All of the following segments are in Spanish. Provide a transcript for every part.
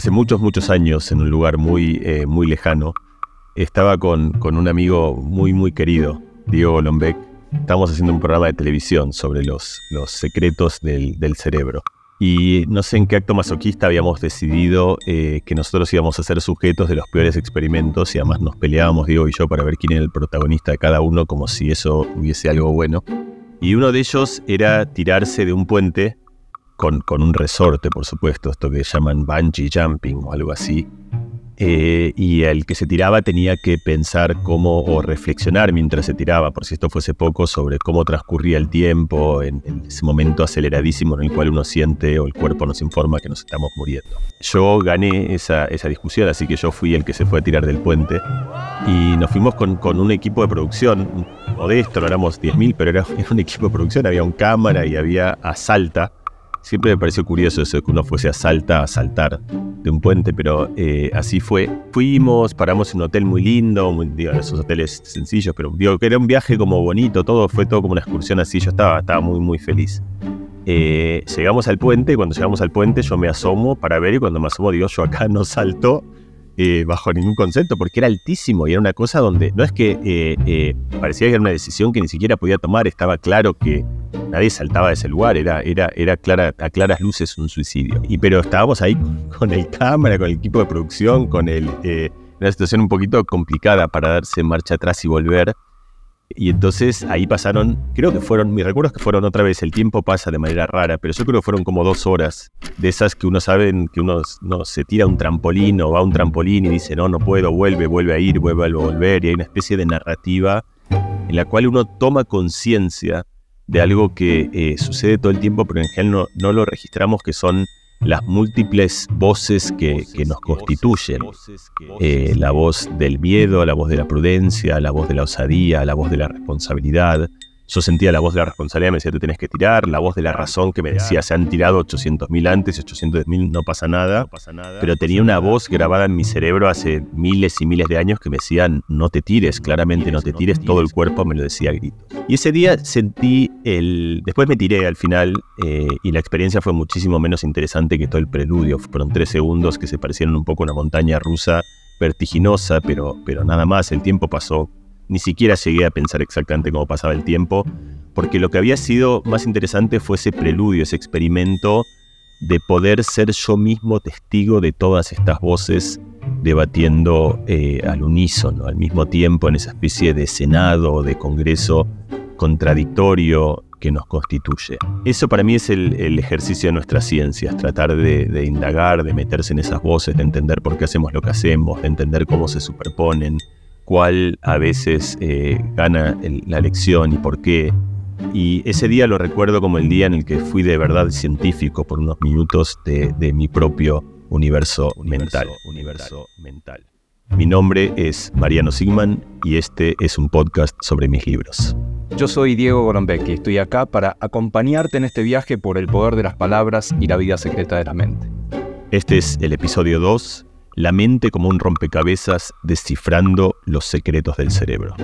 hace muchos, muchos años, en un lugar muy, eh, muy lejano, estaba con, con, un amigo muy, muy querido, Diego Lombeck. Estábamos haciendo un programa de televisión sobre los, los secretos del, del cerebro. Y no sé en qué acto masoquista habíamos decidido eh, que nosotros íbamos a ser sujetos de los peores experimentos y además nos peleábamos, Diego y yo, para ver quién era el protagonista de cada uno, como si eso hubiese algo bueno. Y uno de ellos era tirarse de un puente con, con un resorte, por supuesto, esto que llaman bungee jumping o algo así, eh, y el que se tiraba tenía que pensar cómo o reflexionar mientras se tiraba, por si esto fuese poco, sobre cómo transcurría el tiempo en, ese momento aceleradísimo en el cual uno siente o el cuerpo nos informa que nos estamos muriendo. Yo gané esa, esa discusión, así que yo fui el que se fue a tirar del puente y nos fuimos con, con un equipo de producción modesto, no éramos 10.000, pero era, era un equipo de producción, había un cámara y había asalta Siempre me pareció curioso eso de que uno fuese a Salta a saltar de un puente, pero eh, así fue. Fuimos, paramos en un hotel muy lindo, muy, esos hoteles sencillos, pero digo que era un viaje como bonito, todo fue todo como una excursión así, yo estaba, estaba muy, muy feliz. Eh, llegamos al puente, cuando llegamos al puente yo me asomo para ver y cuando me asomo digo, yo acá no salto eh, bajo ningún concepto, porque era altísimo y era una cosa donde no es que parecía que era una decisión que ni siquiera podía tomar, estaba claro que nadie saltaba de ese lugar, era, era, era clara, a claras luces un suicidio. Y pero estábamos ahí con el cámara, con el equipo de producción, con el, eh, una situación un poquito complicada para darse marcha atrás y volver. Y entonces ahí pasaron, creo que fueron, mis recuerdos que fueron otra vez, el tiempo pasa de manera rara, pero yo creo que fueron como dos horas de esas que uno sabe que uno no, se tira a un trampolín o va a un trampolín y dice, no, no puedo, vuelve, vuelve a ir, vuelve a volver, y hay una especie de narrativa en la cual uno toma conciencia de algo que eh, sucede todo el tiempo, pero en general no, lo registramos, que son las múltiples voces que, nos constituyen. Eh, la voz del miedo, la voz de la prudencia, la voz de la osadía, la voz de la responsabilidad, yo sentía la voz de la responsabilidad, me decía, tú tenés que tirar, la voz de la razón que me decía, se han tirado 800.000 antes, 800.000 no pasa nada, pero tenía una voz grabada en mi cerebro hace miles y miles de años que me decía, no te tires, claramente no te tires, todo el cuerpo me lo decía a gritos. Y ese día sentí el... Después me tiré al final eh, y la experiencia fue muchísimo menos interesante que todo el preludio. Fueron tres segundos que se parecieron un poco a una montaña rusa vertiginosa, pero, pero nada más, el tiempo pasó ni siquiera llegué a pensar exactamente cómo pasaba el tiempo, porque lo que había sido más interesante fue ese preludio, ese experimento de poder ser yo mismo testigo de todas estas voces debatiendo eh, al unísono, al mismo tiempo en esa especie de senado o de congreso contradictorio que nos constituye. Eso para mí es el, ejercicio de nuestras ciencias, tratar de, de, indagar, de meterse en esas voces, de entender por qué hacemos lo que hacemos, de entender cómo se superponen, cuál a veces eh, gana la lección y por qué. Y ese día lo recuerdo como el día en el que fui de verdad científico por unos minutos de, mi propio universo, mental. universo mental. Mi nombre es Mariano Sigman y este es un podcast sobre mis libros. Yo soy Diego Gorombek y estoy acá para acompañarte en este viaje por el poder de las palabras y la vida secreta de la mente. Este es el episodio 2 la mente como un rompecabezas descifrando los secretos del cerebro.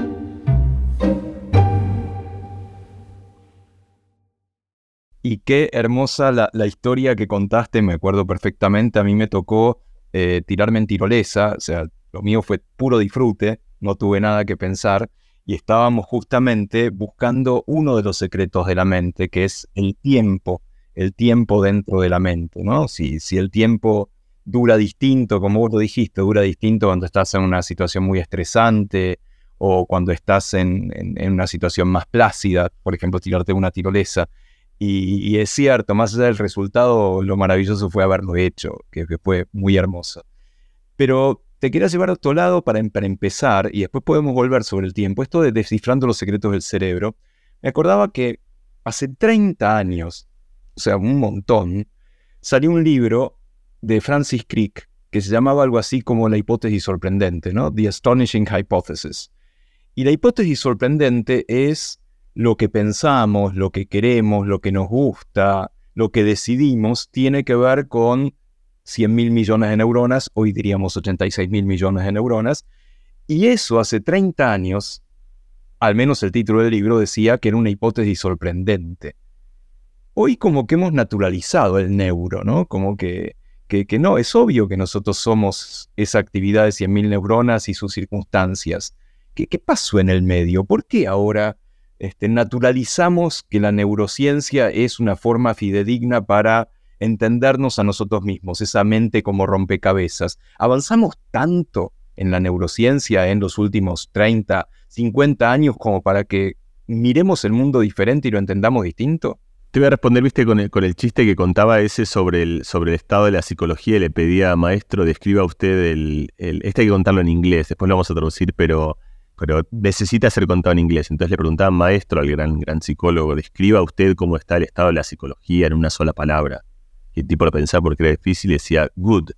Y qué hermosa la, historia que contaste, me acuerdo perfectamente, a mí me tocó eh, tirarme en tirolesa, o sea, lo mío fue puro disfrute, no tuve nada que pensar, y estábamos justamente buscando uno de los secretos de la mente, que es el tiempo, el tiempo dentro de la mente, ¿no? Si, si el tiempo dura distinto, como vos lo dijiste, dura distinto cuando estás en una situación muy estresante o cuando estás en, una situación más plácida, por ejemplo, tirarte una tirolesa. Y, es cierto, más allá del resultado, lo maravilloso fue haberlo hecho, que, fue muy hermoso. Pero te quería llevar a otro lado para, para, empezar, y después podemos volver sobre el tiempo, esto de descifrando los secretos del cerebro. Me acordaba que hace 30 años, o sea, un montón, salió un libro de Francis Crick, que se llamaba algo así como la hipótesis sorprendente, ¿no? The Astonishing Hypothesis. Y la hipótesis sorprendente es lo que pensamos, lo que queremos, lo que nos gusta, lo que decidimos, tiene que ver con 100 mil millones de neuronas, hoy diríamos 86 mil millones de neuronas, y eso hace 30 años, al menos el título del libro decía que era una hipótesis sorprendente. Hoy como que hemos naturalizado el neuro, ¿no? Como que que, no, es obvio que nosotros somos esa actividad de 100.000 neuronas y sus circunstancias. ¿Qué, ¿Qué, pasó en el medio? ¿Por qué ahora este, naturalizamos que la neurociencia es una forma fidedigna para entendernos a nosotros mismos, esa mente como rompecabezas? ¿Avanzamos tanto en la neurociencia en los últimos 30, 50 años como para que miremos el mundo diferente y lo entendamos distinto? Te voy a responder, viste, con el, con el chiste que contaba ese sobre el, sobre el estado de la psicología y le pedía, maestro, describa usted el, el, Este hay que contarlo en inglés, después lo vamos a traducir, pero, pero necesita ser contado en inglés. Entonces le preguntaba, maestro, al gran, gran psicólogo, describa usted cómo está el estado de la psicología en una sola palabra. Y el tipo lo pensaba porque era difícil y decía, good.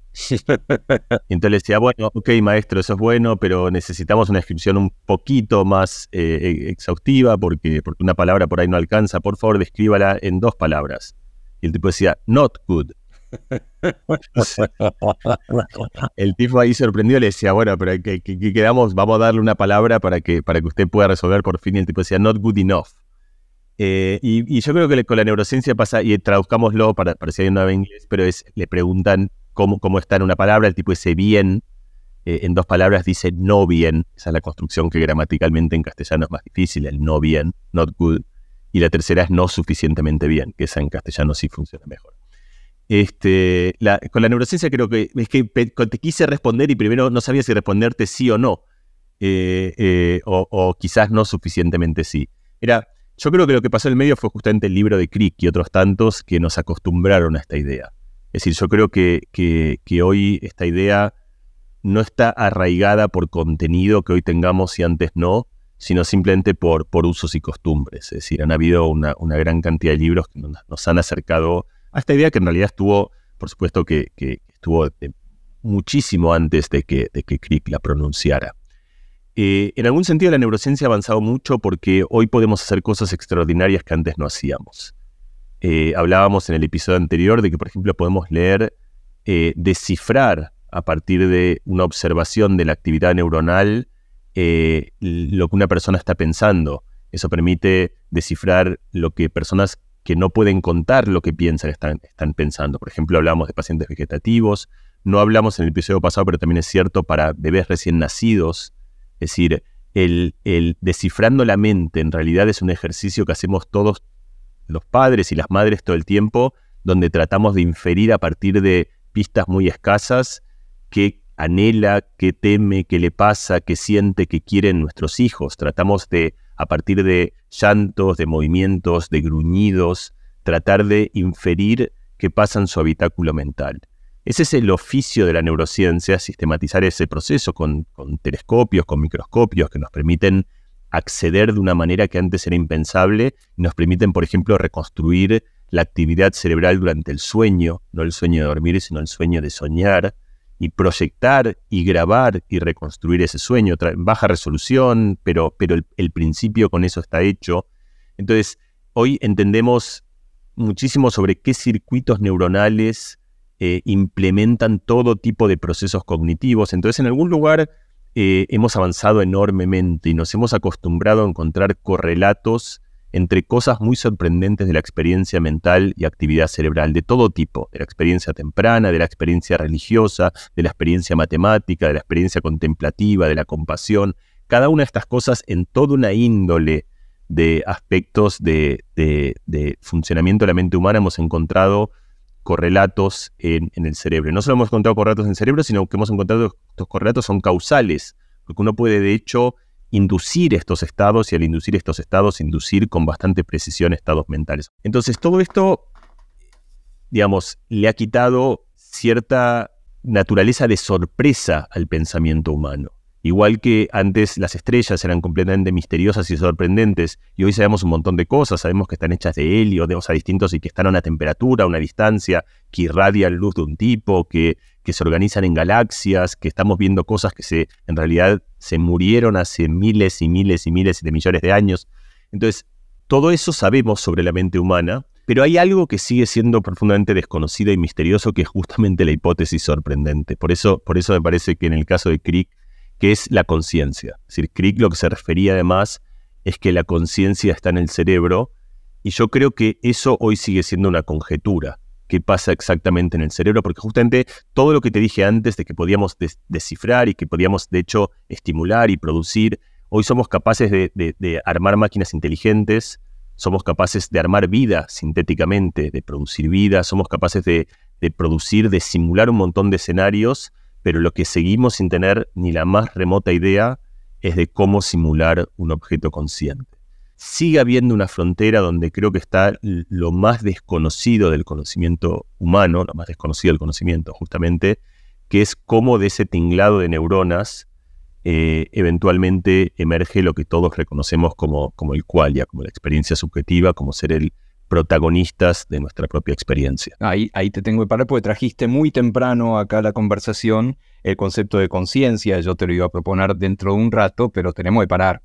entonces le decía, bueno, ok, maestro, eso es bueno, pero necesitamos una descripción un poquito más eh, exhaustiva porque, porque una palabra por ahí no alcanza. Por favor, descríbala en dos palabras. Y el tipo decía, not good. el tipo ahí sorprendido le decía, bueno, pero que, quedamos, vamos a darle una palabra para que, para que usted pueda resolver por fin. Y el tipo decía, not good enough. Eh, y, yo creo que con la neurociencia pasa, y traduzcámoslo para, para si hay una en inglés, pero es, le preguntan cómo, cómo está en una palabra, el tipo dice bien, eh, en dos palabras dice no bien, esa es la construcción que gramaticalmente en castellano es más difícil, el no bien, not good, y la tercera es no suficientemente bien, que esa en castellano sí funciona mejor. Este, con la neurociencia creo que es que te quise responder y primero no sabía si responderte sí o no, eh, o quizás no suficientemente sí. Era, yo creo que lo que pasó en el medio fue justamente el libro de Crick y otros tantos que nos acostumbraron a esta idea. Es decir, yo creo que, que, hoy esta idea no está arraigada por contenido que hoy tengamos y antes no, sino simplemente por, por usos y costumbres. Es decir, han habido una, una gran cantidad de libros que nos han acercado a esta idea que en realidad estuvo, por supuesto que, que estuvo muchísimo antes de que, de que Crick la pronunciara. Eh, en algún sentido la neurociencia ha avanzado mucho porque hoy podemos hacer cosas extraordinarias que antes no hacíamos. Eh, hablábamos en el episodio anterior de que, por ejemplo, podemos leer, eh, descifrar a partir de una observación de la actividad neuronal lo que una persona está pensando. Eso permite descifrar lo que personas que no pueden contar lo que piensan están, están pensando. Por ejemplo, hablamos de pacientes vegetativos, no hablamos en el episodio pasado, pero también es cierto para bebés recién nacidos es decir, el, descifrando la mente en realidad es un ejercicio que hacemos todos los padres y las madres todo el tiempo, donde tratamos de inferir a partir de pistas muy escasas qué anhela, qué teme, qué le pasa, qué siente, qué quieren nuestros hijos. Tratamos de, a partir de llantos, de movimientos, de gruñidos, tratar de inferir qué pasa en su habitáculo mental. Ese es el oficio de la neurociencia, sistematizar ese proceso con, telescopios, con microscopios que nos permiten acceder de una manera que antes era impensable nos permiten, por ejemplo, reconstruir la actividad cerebral durante el sueño, no el sueño de dormir, sino el sueño de soñar, y proyectar y grabar y reconstruir ese sueño, baja resolución, pero, pero el, el principio con eso está hecho. Entonces, hoy entendemos muchísimo sobre qué circuitos neuronales eh, implementan todo tipo de procesos cognitivos. Entonces, en algún lugar eh, hemos avanzado enormemente y nos hemos acostumbrado a encontrar correlatos entre cosas muy sorprendentes de la experiencia mental y actividad cerebral, de todo tipo, de la experiencia temprana, de la experiencia religiosa, de la experiencia matemática, de la experiencia contemplativa, de la compasión, cada una de estas cosas en toda una índole de aspectos de, de funcionamiento de la mente humana hemos encontrado correlatos en, el cerebro. No solo hemos encontrado correlatos en el cerebro, sino que hemos encontrado que estos correlatos son causales, porque uno puede de hecho inducir estos estados y al inducir estos estados, inducir con bastante precisión estados mentales. Entonces todo esto, digamos, le ha quitado cierta naturaleza de sorpresa al pensamiento humano. Igual que antes las estrellas eran completamente misteriosas y sorprendentes, y hoy sabemos un montón de cosas, sabemos que están hechas de helio, de o distintos y que están a una temperatura, a una distancia, que irradian luz de un tipo, que, que se organizan en galaxias, que estamos viendo cosas que se, en realidad se murieron hace miles y miles y miles de millones de años. Entonces, todo eso sabemos sobre la mente humana, pero hay algo que sigue siendo profundamente desconocido y misterioso, que es justamente la hipótesis sorprendente. Por eso, por eso me parece que en el caso de Crick, que es la conciencia. Es decir, Crick lo que se refería además es que la conciencia está en el cerebro y yo creo que eso hoy sigue siendo una conjetura. qué pasa exactamente en el cerebro, porque justamente todo lo que te dije antes de que podíamos descifrar y que podíamos de hecho estimular y producir, hoy somos capaces de, armar máquinas inteligentes, somos capaces de armar vida sintéticamente, de producir vida, somos capaces de, de producir, de simular un montón de escenarios, pero lo que seguimos sin tener ni la más remota idea es de cómo simular un objeto consciente. Sigue habiendo una frontera donde creo que está lo más desconocido del conocimiento humano, lo más desconocido del conocimiento justamente, que es cómo de ese tinglado de neuronas eh, eventualmente emerge lo que todos reconocemos como, como el qualia, como la experiencia subjetiva, como ser el protagonistas de nuestra propia experiencia. Ahí, ahí te tengo que parar porque trajiste muy temprano acá la conversación el concepto de conciencia. Yo te lo iba a proponer dentro de un rato, pero tenemos que parar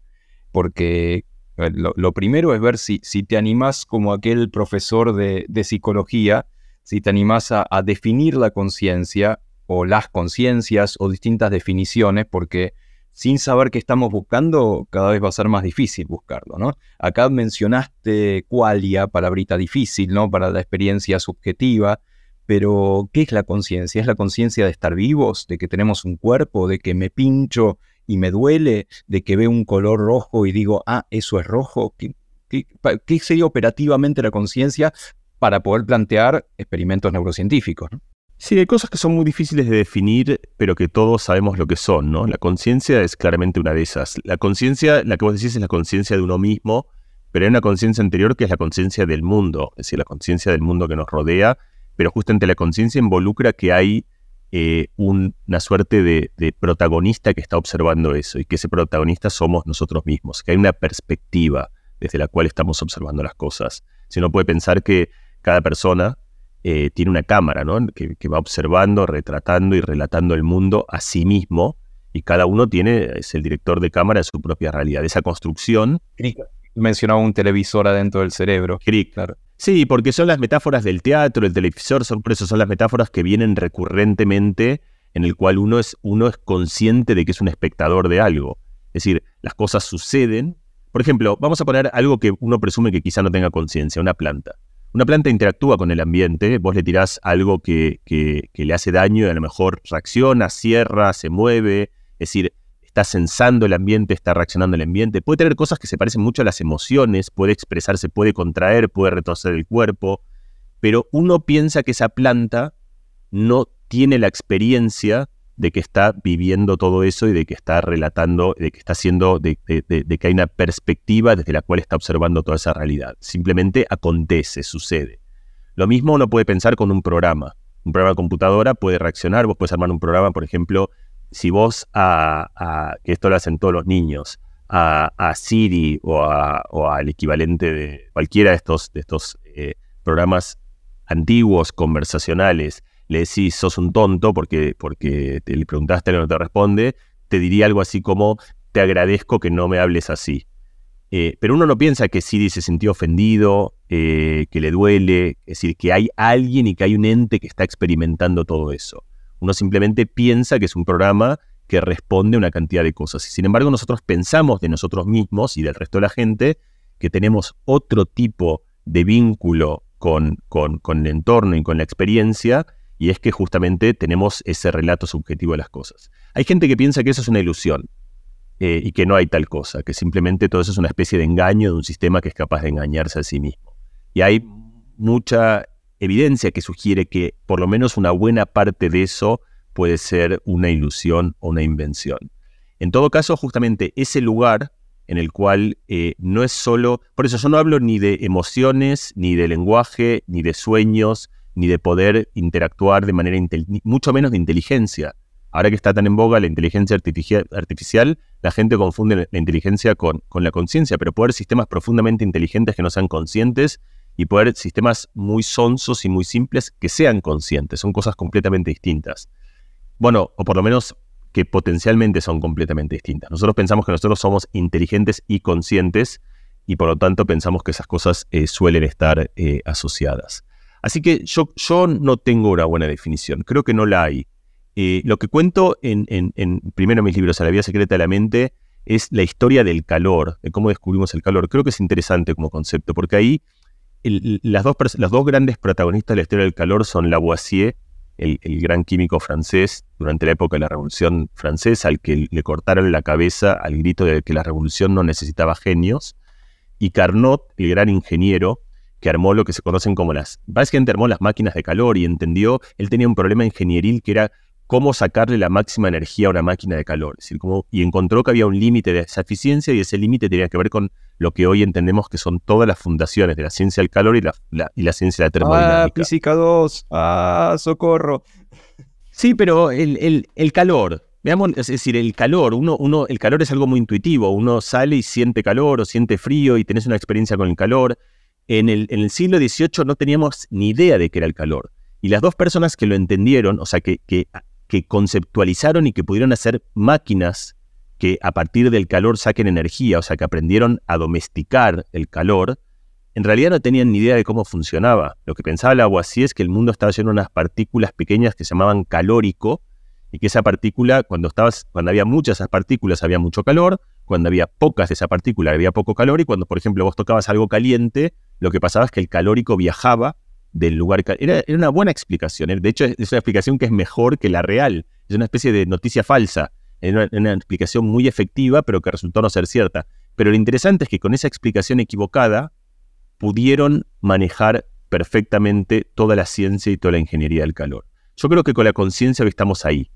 porque eh, lo, primero es ver si, si, te animás como aquel profesor de, psicología, si te animás a, definir la conciencia o las conciencias o distintas definiciones, porque sin saber qué estamos buscando, cada vez va a ser más difícil buscarlo, ¿no? Acá mencionaste qualia, palabrita difícil, ¿no? Para la experiencia subjetiva, pero ¿qué es la conciencia? ¿Es la conciencia de estar vivos, de que tenemos un cuerpo, de que me pincho y me duele de que veo un color rojo y digo, ah, eso es rojo. ¿Qué, sería operativamente la conciencia para poder plantear experimentos neurocientíficos? Sí, hay cosas que son muy difíciles de definir, pero que todos sabemos lo que son, ¿no? La conciencia es claramente una de esas. La conciencia, la que vos decís, es la conciencia de uno mismo, pero hay una conciencia anterior que es la conciencia del mundo, es decir, la conciencia del mundo que nos rodea, pero justamente la conciencia involucra que hay eh, una suerte de, protagonista que está observando eso y que ese protagonista somos nosotros mismos, que hay una perspectiva desde la cual estamos observando las cosas. Si uno puede pensar que cada persona eh, tiene una cámara ¿no? que, va observando, retratando y relatando el mundo a sí mismo y cada uno tiene, es el director de cámara de su propia realidad. Esa construcción... Mencionaba un televisor adentro del cerebro. Claro. Sí, porque son las metáforas del teatro, el televisor, son, por eso son las metáforas que vienen recurrentemente en el cual uno es, uno es consciente de que es un espectador de algo. Es decir, las cosas suceden. Por ejemplo, vamos a poner algo que uno presume que quizá no tenga conciencia, una planta. Una planta interactúa con el ambiente, vos le tirás algo que, que, le hace daño y a lo mejor reacciona, cierra, se mueve. Es decir, está sensando el ambiente, está reaccionando el ambiente, puede tener cosas que se parecen mucho a las emociones, puede expresarse, puede contraer, puede retorcer el cuerpo, pero uno piensa que esa planta no tiene la experiencia de que está viviendo todo eso y de que está relatando, de que está haciendo, de, que hay una perspectiva desde la cual está observando toda esa realidad. Simplemente acontece, sucede. Lo mismo uno puede pensar con un programa. Un programa de computadora puede reaccionar, vos puedes armar un programa, por ejemplo, si vos a, que esto lo hacen todos los niños, a, Siri o, al equivalente de cualquiera de estos, de estos eh, programas antiguos, conversacionales, le decís sos un tonto porque, porque te le preguntaste y no te responde, te diría algo así como te agradezco que no me hables así. Eh, pero uno no piensa que Siri se sintió ofendido, eh, que le duele, es decir, que hay alguien y que hay un ente que está experimentando todo eso. Uno simplemente piensa que es un programa que responde a una cantidad de cosas. Sin embargo, nosotros pensamos de nosotros mismos y del resto de la gente que tenemos otro tipo de vínculo con, con, el entorno y con la experiencia, y es que justamente tenemos ese relato subjetivo de las cosas. Hay gente que piensa que eso es una ilusión eh, y que no hay tal cosa, que simplemente todo eso es una especie de engaño de un sistema que es capaz de engañarse a sí mismo. Y hay mucha evidencia que sugiere que por lo menos una buena parte de eso puede ser una ilusión o una invención. En todo caso, justamente ese lugar en el cual eh, no es solo, por eso yo no hablo ni de emociones, ni de lenguaje, ni de sueños, ni de poder interactuar de manera, mucho menos de inteligencia. Ahora que está tan en boga la inteligencia artificial, la gente confunde la inteligencia con, con la conciencia, pero poder sistemas profundamente inteligentes que no sean conscientes y poder sistemas muy sonsos y muy simples que sean conscientes. Son cosas completamente distintas. Bueno, o por lo menos que potencialmente son completamente distintas. Nosotros pensamos que nosotros somos inteligentes y conscientes y por lo tanto pensamos que esas cosas eh, suelen estar eh, asociadas. Así que yo, no tengo una buena definición, creo que no la hay. Eh, lo que cuento en, en, primero mis libros, A la vida secreta de la mente, es la historia del calor, de cómo descubrimos el calor. Creo que es interesante como concepto, porque ahí las dos, los dos grandes protagonistas de la historia del calor son Lavoisier, el, el, gran químico francés durante la época de la Revolución Francesa, al que le cortaron la cabeza al grito de que la revolución no necesitaba genios, y Carnot, el gran ingeniero, que armó lo que se conocen como las... Básicamente armó las máquinas de calor y entendió, él tenía un problema ingenieril que era cómo sacarle la máxima energía a una máquina de calor. Es decir, y encontró que había un límite de esa eficiencia y ese límite tenía que ver con lo que hoy entendemos que son todas las fundaciones de la ciencia del calor y la, y la ciencia de la termodinámica. Ah, física 2, ah, socorro. Sí, pero el, el, calor, veamos, es decir, el calor, uno, uno, el calor es algo muy intuitivo, uno sale y siente calor o siente frío y tenés una experiencia con el calor. En el, siglo XVIII no teníamos ni idea de qué era el calor. Y las dos personas que lo entendieron, o sea, que, conceptualizaron y que pudieron hacer máquinas que a partir del calor saquen energía, o sea, que aprendieron a domesticar el calor, en realidad no tenían ni idea de cómo funcionaba. Lo que pensaba así es que el mundo estaba lleno de unas partículas pequeñas que se llamaban calórico, y que esa partícula, cuando, cuando había muchas esas partículas había mucho calor, cuando había pocas de esa partícula había poco calor, y cuando, por ejemplo, vos tocabas algo caliente, lo que pasaba es que el calórico viajaba del lugar. Era, era, una buena explicación. ¿eh? De hecho, es una explicación que es mejor que la real. Es una especie de noticia falsa. Es una, explicación muy efectiva, pero que resultó no ser cierta. Pero lo interesante es que con esa explicación equivocada pudieron manejar perfectamente toda la ciencia y toda la ingeniería del calor. Yo creo que con la conciencia estamos ahí.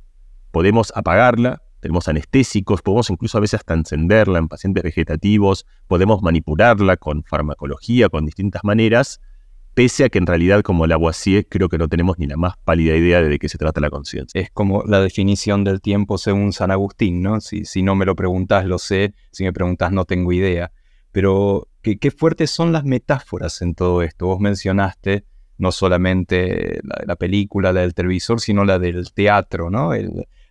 Podemos apagarla, tenemos anestésicos, podemos incluso a veces hasta encenderla en pacientes vegetativos, podemos manipularla con farmacología, con distintas maneras, pese a que en realidad como Lavoisier creo que no tenemos ni la más pálida idea de, de qué se trata la conciencia. Es como la definición del tiempo según San Agustín, ¿no? Si, si no me lo preguntas, lo sé, si me preguntas, no tengo idea. Pero qué, fuertes son las metáforas en todo esto. Vos mencionaste no solamente la, la película, la del televisor, sino la del teatro, ¿no?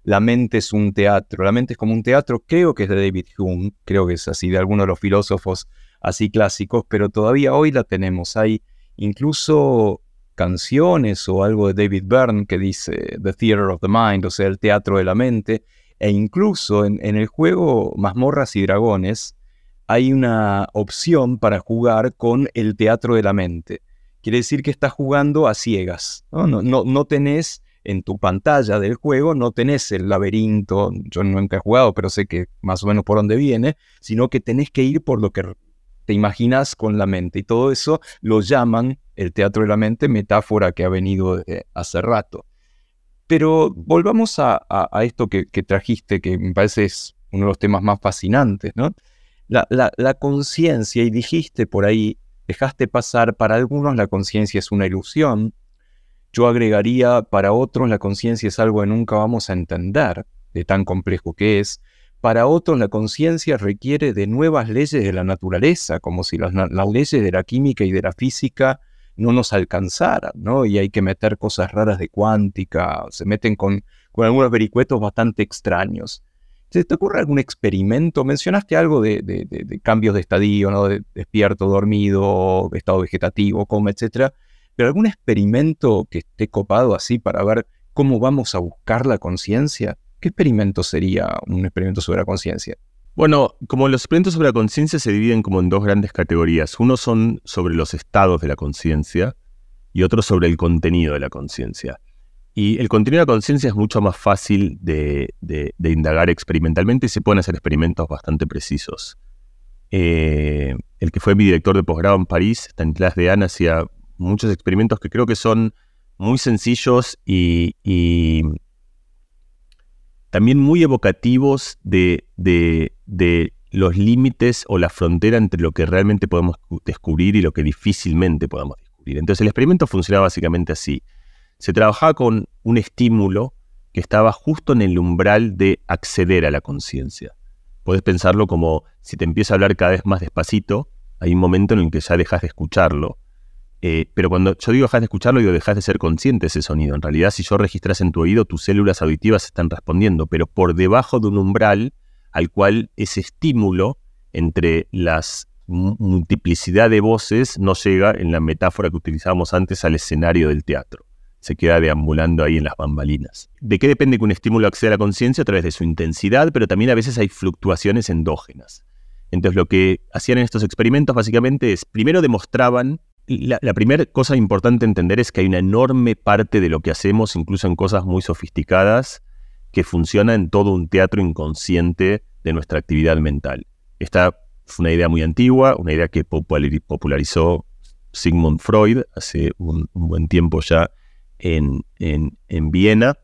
La mente es un teatro, la mente es como un teatro, creo que es de David Hume, creo que es así, de algunos de los filósofos así clásicos, pero todavía hoy la tenemos. Hay incluso canciones o algo de David Byrne que dice The Theater of the Mind, o sea, el teatro de la mente, e incluso en, el juego Mazmorras y Dragones hay una opción para jugar con el teatro de la mente. Quiere decir que estás jugando a ciegas, ¿no? No, no, no tenés en tu pantalla del juego, no tenés el laberinto, yo nunca he jugado, pero sé que más o menos por dónde viene, sino que tenés que ir por lo que te imaginas con la mente. Y todo eso lo llaman el teatro de la mente, metáfora que ha venido hace rato. Pero volvamos a, esto que, trajiste, que me parece es uno de los temas más fascinantes, ¿no? La conciencia, y dijiste por ahí, dejaste pasar, para algunos la conciencia es una ilusión, yo agregaría, para otros la conciencia es algo que nunca vamos a entender, de tan complejo que es, para otros la conciencia requiere de nuevas leyes de la naturaleza, como si las, leyes de la química y de la física no nos alcanzaran, ¿no? Y hay que meter cosas raras de cuántica, se meten con, algunos vericuetos bastante extraños. ¿Se te ocurre algún experimento? Mencionaste algo de, cambios de estadio, ¿no? De despierto, dormido, estado vegetativo, coma, etcétera. Pero algún experimento que esté copado así para ver cómo vamos a buscar la conciencia? ¿Qué experimento sería un experimento sobre la conciencia? Bueno, como los experimentos sobre la conciencia se dividen como en dos grandes categorías. Uno son sobre los estados de la conciencia y otro sobre el contenido de la conciencia. Y el contenido de la conciencia es mucho más fácil de, indagar experimentalmente y se pueden hacer experimentos bastante precisos. Eh, el que fue mi director de posgrado en París, Stanislas Dehaene, hacía muchos experimentos que creo que son muy sencillos y, también muy evocativos de, los límites o la frontera entre lo que realmente podemos descubrir y lo que difícilmente podemos descubrir. Entonces el experimento funcionaba básicamente así. Se trabajaba con un estímulo que estaba justo en el umbral de acceder a la conciencia. Puedes pensarlo como si te empieza a hablar cada vez más despacito, hay un momento en el que ya dejas de escucharlo eh, pero cuando yo digo dejas de escucharlo, digo dejas de ser consciente de ese sonido. En realidad, si yo registras en tu oído, tus células auditivas están respondiendo, pero por debajo de un umbral al cual ese estímulo entre las multiplicidad de voces no llega en la metáfora que utilizábamos antes al escenario del teatro. Se queda deambulando ahí en las bambalinas. ¿De qué depende que un estímulo acceda a la conciencia? A través de su intensidad, pero también a veces hay fluctuaciones endógenas. Entonces lo que hacían en estos experimentos básicamente es, primero demostraban la, primera cosa importante entender es que hay una enorme parte de lo que hacemos, incluso en cosas muy sofisticadas, que funciona en todo un teatro inconsciente de nuestra actividad mental. Esta fue una idea muy antigua, una idea que popularizó Sigmund Freud hace un, buen tiempo ya en, Viena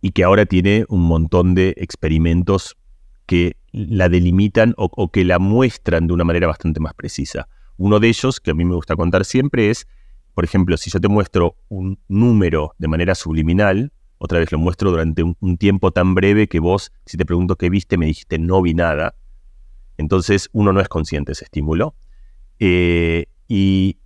y que ahora tiene un montón de experimentos que la delimitan o que la muestran de una manera bastante más precisa. Uno de ellos, que a mí me gusta contar siempre, es, por ejemplo, si yo te muestro un número de manera subliminal, otra vez lo muestro durante un, tiempo tan breve que vos, si te pregunto qué viste, me dijiste no vi nada. Entonces uno no es consciente de ese estímulo. Eh, y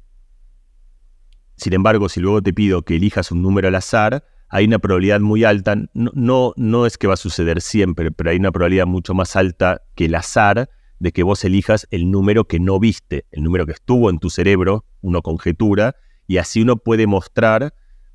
sin embargo, si luego te pido que elijas un número al azar, hay una probabilidad muy alta, no, no, no es que va a suceder siempre, pero hay una probabilidad mucho más alta que el azar de que vos elijas el número que no viste, el número que estuvo en tu cerebro, uno conjetura, y así uno puede mostrar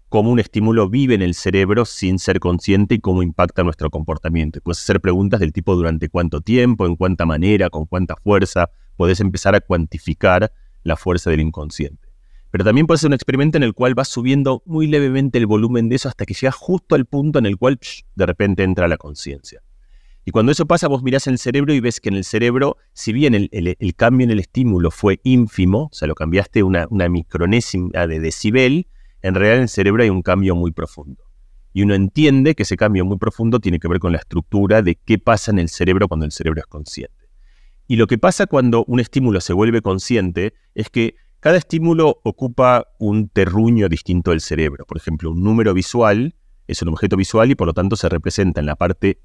cómo un estímulo vive en el cerebro sin ser consciente y cómo impacta nuestro comportamiento. puedes hacer preguntas del tipo durante cuánto tiempo, en cuánta manera, con cuánta fuerza, puedes empezar a cuantificar la fuerza del inconsciente. Pero también puedes hacer un experimento en el cual vas subiendo muy levemente el volumen de eso hasta que llegas justo al punto en el cual de repente entra la conciencia. Y cuando eso pasa, vos mirás el cerebro y ves que en el cerebro, si bien el, cambio en el estímulo fue ínfimo, o sea, lo cambiaste una, una micronésima de decibel, en realidad en el cerebro hay un cambio muy profundo. Y uno entiende que ese cambio muy profundo tiene que ver con la estructura de qué pasa en el cerebro cuando el cerebro es consciente. Y lo que pasa cuando un estímulo se vuelve consciente es que cada estímulo ocupa un terruño distinto del cerebro. Por ejemplo, un número visual es un objeto visual y por lo tanto se representa en la parte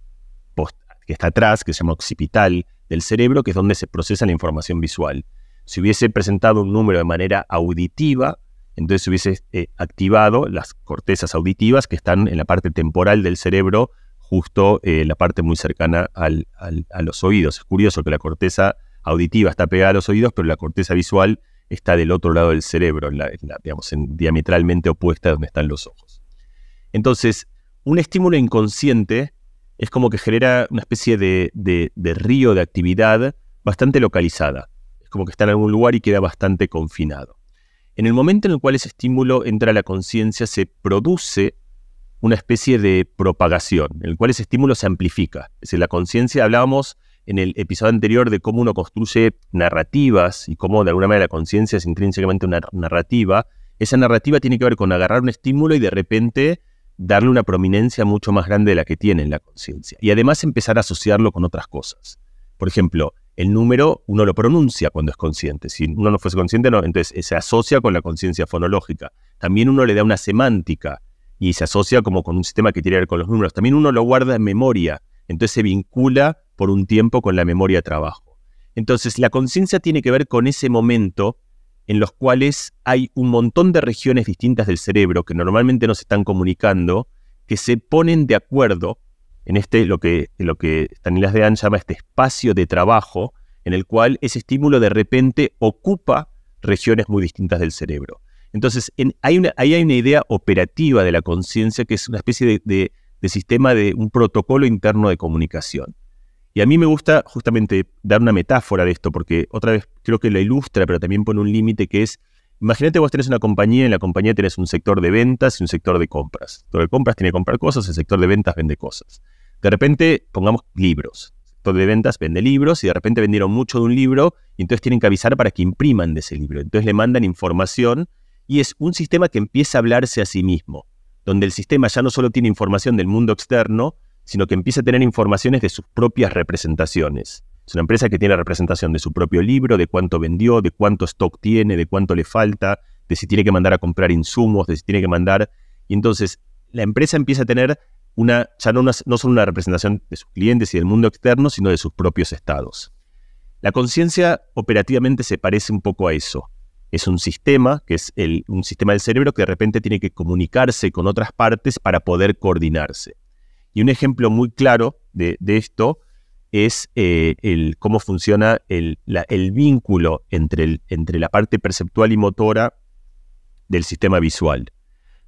que está atrás, que se llama occipital del cerebro, que es donde se procesa la información visual. Si hubiese presentado un número de manera auditiva, entonces se hubiese eh, activado las cortezas auditivas que están en la parte temporal del cerebro, justo en eh, la parte muy cercana a los oídos. Es curioso que la corteza auditiva está pegada a los oídos, pero la corteza visual está del otro lado del cerebro, digamos, en, diametralmente opuesta a donde están los ojos. Entonces, un estímulo inconsciente es como que genera una especie de, río de actividad bastante localizada. Es como que está en algún lugar y queda bastante confinado. En el momento en el cual ese estímulo entra a la conciencia, se produce una especie de propagación, en el cual ese estímulo se amplifica. Es decir, la conciencia, hablábamos en el episodio anterior de cómo uno construye narrativas y cómo de alguna manera la conciencia es intrínsecamente una narrativa. Esa narrativa tiene que ver con agarrar un estímulo y de repente darle una prominencia mucho más grande de la que tiene en la conciencia. Y además empezar a asociarlo con otras cosas. Por ejemplo, el número uno lo pronuncia cuando es consciente. Si uno no fuese consciente, entonces se asocia con la conciencia fonológica. También uno le da una semántica y se asocia como con un sistema que tiene que ver con los números. También uno lo guarda en memoria, entonces se vincula por un tiempo con la memoria de trabajo. Entonces la conciencia tiene que ver con ese momento en los cuales hay un montón de regiones distintas del cerebro que normalmente no se están comunicando, que se ponen de acuerdo en este, lo que, lo que Stanislas Dehaene llama este espacio de trabajo, en el cual ese estímulo de repente ocupa regiones muy distintas del cerebro. Entonces, hay una, ahí hay una idea operativa de la conciencia que es una especie de sistema de un protocolo interno de comunicación. Y a mí me gusta justamente dar una metáfora de esto, porque otra vez creo que la ilustra, pero también pone un límite que es, imagínate vos tenés una compañía, en la compañía tenés un sector de ventas y un sector de compras. El sector de compras tiene que comprar cosas, el sector de ventas vende cosas. De repente, pongamos libros. El sector de ventas vende libros y de repente vendieron mucho de un libro y entonces tienen que avisar para que impriman de ese libro. Entonces le mandan información y es un sistema que empieza a hablarse a sí mismo, donde el sistema ya no solo tiene información del mundo externo, sino que empieza a tener informaciones de sus propias representaciones. Es una empresa que tiene representación de su propio libro, de cuánto vendió, de cuánto stock tiene, de cuánto le falta, de si tiene que mandar a comprar insumos, de si tiene que mandar... Y entonces la empresa empieza a tener una, ya no, no solo una representación de sus clientes y del mundo externo, sino de sus propios estados. La conciencia operativamente se parece un poco a eso. Es un sistema, que es un sistema del cerebro que de repente tiene que comunicarse con otras partes para poder coordinarse. Y un ejemplo muy claro de, esto es eh, cómo funciona el, vínculo entre, entre la parte perceptual y motora del sistema visual.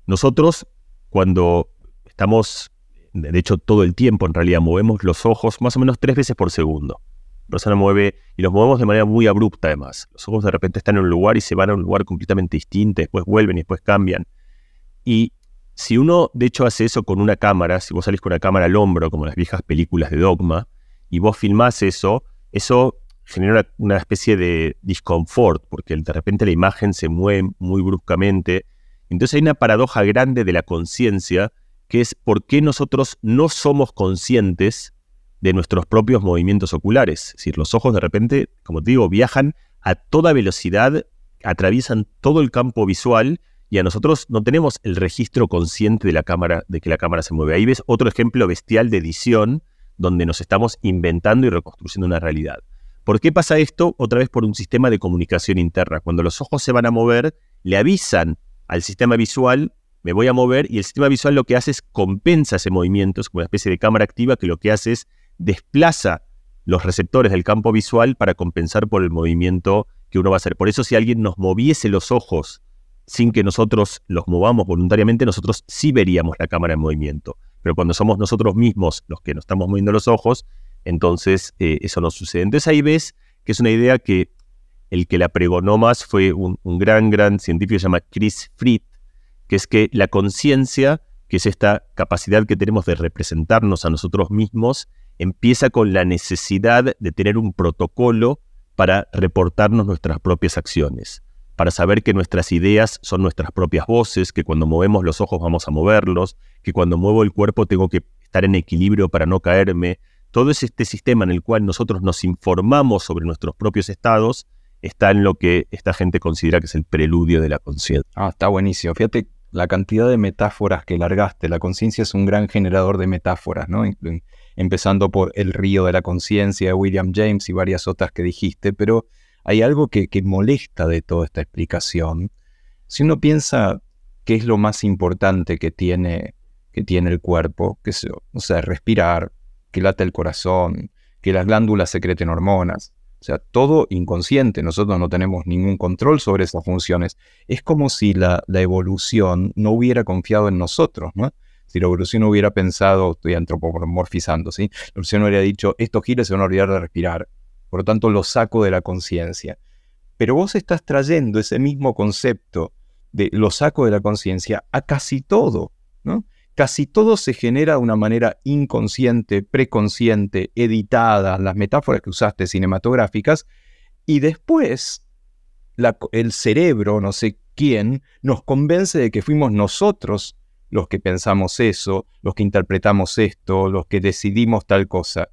Nosotros, cuando estamos, de hecho todo el tiempo en realidad, movemos los ojos más o menos tres veces por segundo. persona mueve, y los movemos de manera muy abrupta además. Los ojos de repente están en un lugar y se van a un lugar completamente distinto, después vuelven y después cambian. Y si uno de hecho hace eso con una cámara, si vos salís con una cámara al hombro, como las viejas películas de Dogma, y vos filmás eso, eso genera una especie de disconfort, porque de repente la imagen se mueve muy bruscamente. Entonces hay una paradoja grande de la conciencia, que es por qué nosotros no somos conscientes de nuestros propios movimientos oculares. Es decir, los ojos de repente, como te digo, viajan a toda velocidad, atraviesan todo el campo visual y a nosotros no tenemos el registro consciente de la cámara, de que la cámara se mueve. Ahí ves otro ejemplo bestial de edición donde nos estamos inventando y reconstruyendo una realidad. ¿Por qué pasa esto? Otra vez por un sistema de comunicación interna. Cuando los ojos se van a mover, le avisan al sistema visual, me voy a mover, y el sistema visual lo que hace es compensa ese movimiento, es como una especie de cámara activa que lo que hace es desplaza los receptores del campo visual para compensar por el movimiento que uno va a hacer. Por eso si alguien nos moviese los ojos sin que nosotros los movamos voluntariamente, nosotros sí veríamos la cámara en movimiento. Pero cuando somos nosotros mismos los que nos estamos moviendo los ojos, entonces eh, eso no sucede. Entonces ahí ves que es una idea que el que la pregonó más fue un, un gran, gran científico que se llama Chris Fried, que es que la conciencia, que es esta capacidad que tenemos de representarnos a nosotros mismos, empieza con la necesidad de tener un protocolo para reportarnos nuestras propias acciones, para saber que nuestras ideas son nuestras propias voces, que cuando movemos los ojos vamos a moverlos, que cuando muevo el cuerpo tengo que estar en equilibrio para no caerme. Todo este sistema en el cual nosotros nos informamos sobre nuestros propios estados está en lo que esta gente considera que es el preludio de la conciencia. Ah, está buenísimo. Fíjate la cantidad de metáforas que largaste. La conciencia es un gran generador de metáforas, ¿no? empezando por El río de la conciencia de William James y varias otras que dijiste, pero hay algo que, molesta de toda esta explicación. Si uno piensa qué es lo más importante que tiene, que tiene el cuerpo, que o sea, respirar, que late el corazón, que las glándulas secreten hormonas, o sea, todo inconsciente, nosotros no tenemos ningún control sobre esas funciones. Es como si la, la evolución no hubiera confiado en nosotros, ¿no? Si la evolución hubiera pensado, estoy antropomorfizando, ¿sí? La evolución hubiera dicho, estos giles se van a olvidar de respirar, por lo tanto lo saco de la conciencia. Pero vos estás trayendo ese mismo concepto de lo saco de la conciencia a casi todo, ¿no? Casi todo se genera de una manera inconsciente, preconsciente, editada, las metáforas que usaste cinematográficas, y después el cerebro, no sé quién, nos convence de que fuimos nosotros los que pensamos eso, los que interpretamos esto, los que decidimos tal cosa.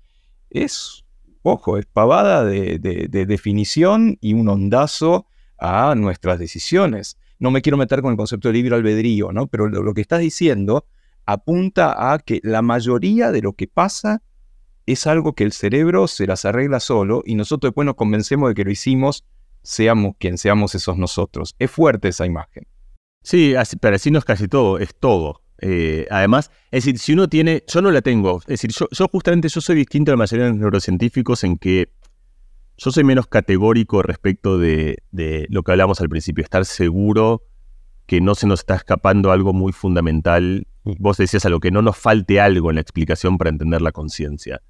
Es, ojo, es pavada de, definición y un ondazo a nuestras decisiones. No me quiero meter con el concepto de libre albedrío, ¿no? Pero lo, que estás diciendo apunta a que la mayoría de lo que pasa es algo que el cerebro se las arregla solo y nosotros después nos convencemos de que lo hicimos, seamos quien seamos esos nosotros. Es fuerte esa imagen. Sí, así, pero así no es casi todo, es todo. Eh, además, es decir, si uno tiene, yo no la tengo, es decir, yo, justamente yo soy distinto a la mayoría de los neurocientíficos en que yo soy menos categórico respecto de, lo que hablamos al principio, estar seguro que no se nos está escapando algo muy fundamental. Vos decías a lo que no nos falte algo en la explicación para entender la conciencia.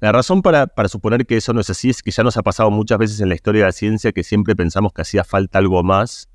La razón para, para, suponer que eso no es así es que ya nos ha pasado muchas veces en la historia de la ciencia que siempre pensamos que hacía falta algo más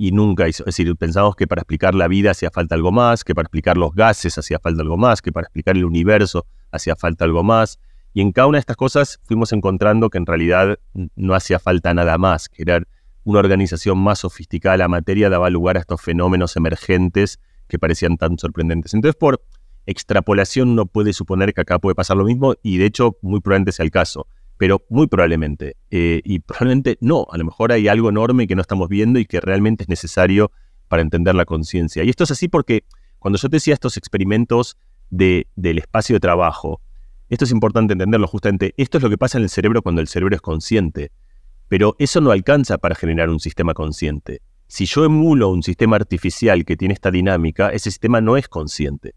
y nunca hizo. Es decir, pensamos que para explicar la vida hacía falta algo más, que para explicar los gases hacía falta algo más, que para explicar el universo hacía falta algo más. Y en cada una de estas cosas fuimos encontrando que en realidad no hacía falta nada más, que era una organización más sofisticada la materia daba lugar a estos fenómenos emergentes que parecían tan sorprendentes. Entonces, por extrapolación uno puede suponer que acá puede pasar lo mismo y de hecho muy probablemente sea el caso pero muy probablemente. Eh, y probablemente no, a lo mejor hay algo enorme que no estamos viendo y que realmente es necesario para entender la conciencia. Y esto es así porque cuando yo te decía estos experimentos de, del espacio de trabajo, esto es importante entenderlo justamente, esto es lo que pasa en el cerebro cuando el cerebro es consciente, pero eso no alcanza para generar un sistema consciente. Si yo emulo un sistema artificial que tiene esta dinámica, ese sistema no es consciente.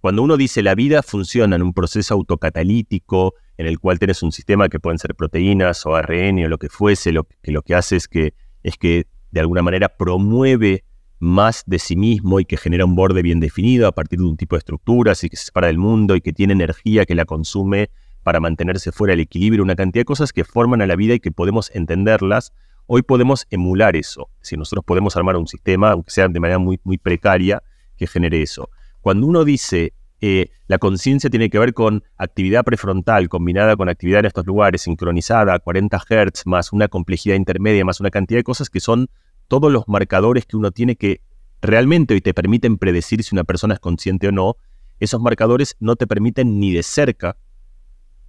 Cuando uno dice la vida funciona en un proceso autocatalítico, en el cual tienes un sistema que pueden ser proteínas o ARN o lo que fuese, lo que lo que hace es que, es que de alguna manera promueve más de sí mismo y que genera un borde bien definido a partir de un tipo de estructuras y que se separa del mundo y que tiene energía que la consume para mantenerse fuera del equilibrio, una cantidad de cosas que forman a la vida y que podemos entenderlas. Hoy podemos emular eso. Si nosotros podemos armar un sistema, aunque sea de manera muy, muy precaria, que genere eso. Cuando uno dice eh, la conciencia tiene que ver con actividad prefrontal combinada con actividad en estos lugares, sincronizada a 40 Hz, más una complejidad intermedia, más una cantidad de cosas que son todos los marcadores que uno tiene que realmente hoy te permiten predecir si una persona es consciente o no. Esos marcadores no te permiten ni de cerca,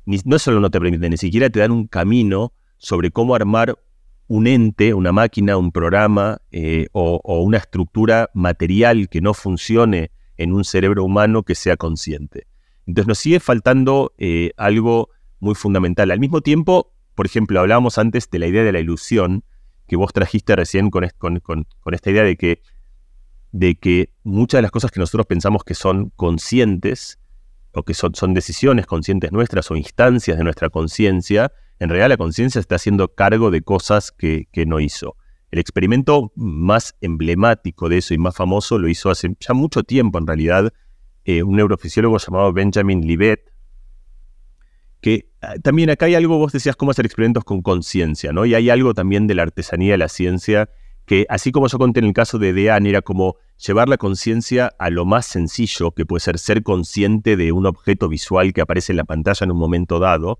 ni, no solo no te permiten, ni siquiera te dan un camino sobre cómo armar un ente, una máquina, un programa eh, o, o una estructura material que no funcione en un cerebro humano que sea consciente. Entonces nos sigue faltando eh, algo muy fundamental. Al mismo tiempo, por ejemplo, hablábamos antes de la idea de la ilusión, que vos trajiste recién con, esta idea de que, muchas de las cosas que nosotros pensamos que son conscientes, o que son, decisiones conscientes nuestras o instancias de nuestra conciencia, en realidad la conciencia está haciendo cargo de cosas que no hizo. El experimento más emblemático de eso y más famoso lo hizo hace ya mucho tiempo, en realidad, eh, un neurofisiólogo llamado Benjamin Libet, que ah, también acá hay algo, vos decías cómo hacer experimentos con conciencia, ¿no? Y hay algo también de la artesanía de la ciencia que, así como yo conté en el caso de Dean, era como llevar la conciencia a lo más sencillo, que puede ser ser consciente de un objeto visual que aparece en la pantalla en un momento dado.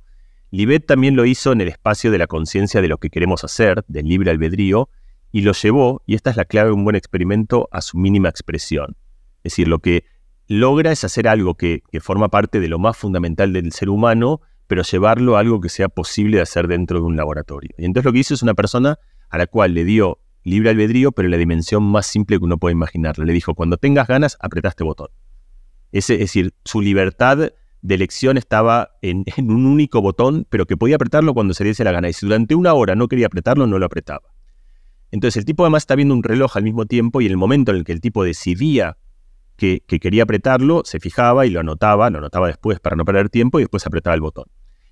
Libet también lo hizo en el espacio de la conciencia de lo que queremos hacer, del libre albedrío, y lo llevó, y esta es la clave de un buen experimento, a su mínima expresión. Es decir, lo que logra es hacer algo que, forma parte de lo más fundamental del ser humano, pero llevarlo a algo que sea posible de hacer dentro de un laboratorio. Y entonces lo que hizo es una persona a la cual le dio libre albedrío, pero la dimensión más simple que uno puede imaginar. Le dijo, cuando tengas ganas, apretaste botón. Es, es decir, su libertad de elección estaba en, en, un único botón, pero que podía apretarlo cuando se le diese la gana. Y si durante una hora no quería apretarlo, no lo apretaba. Entonces el tipo además está viendo un reloj al mismo tiempo y en el momento en el que el tipo decidía que, quería apretarlo, se fijaba y lo anotaba, lo anotaba después para no perder tiempo y después apretaba el botón.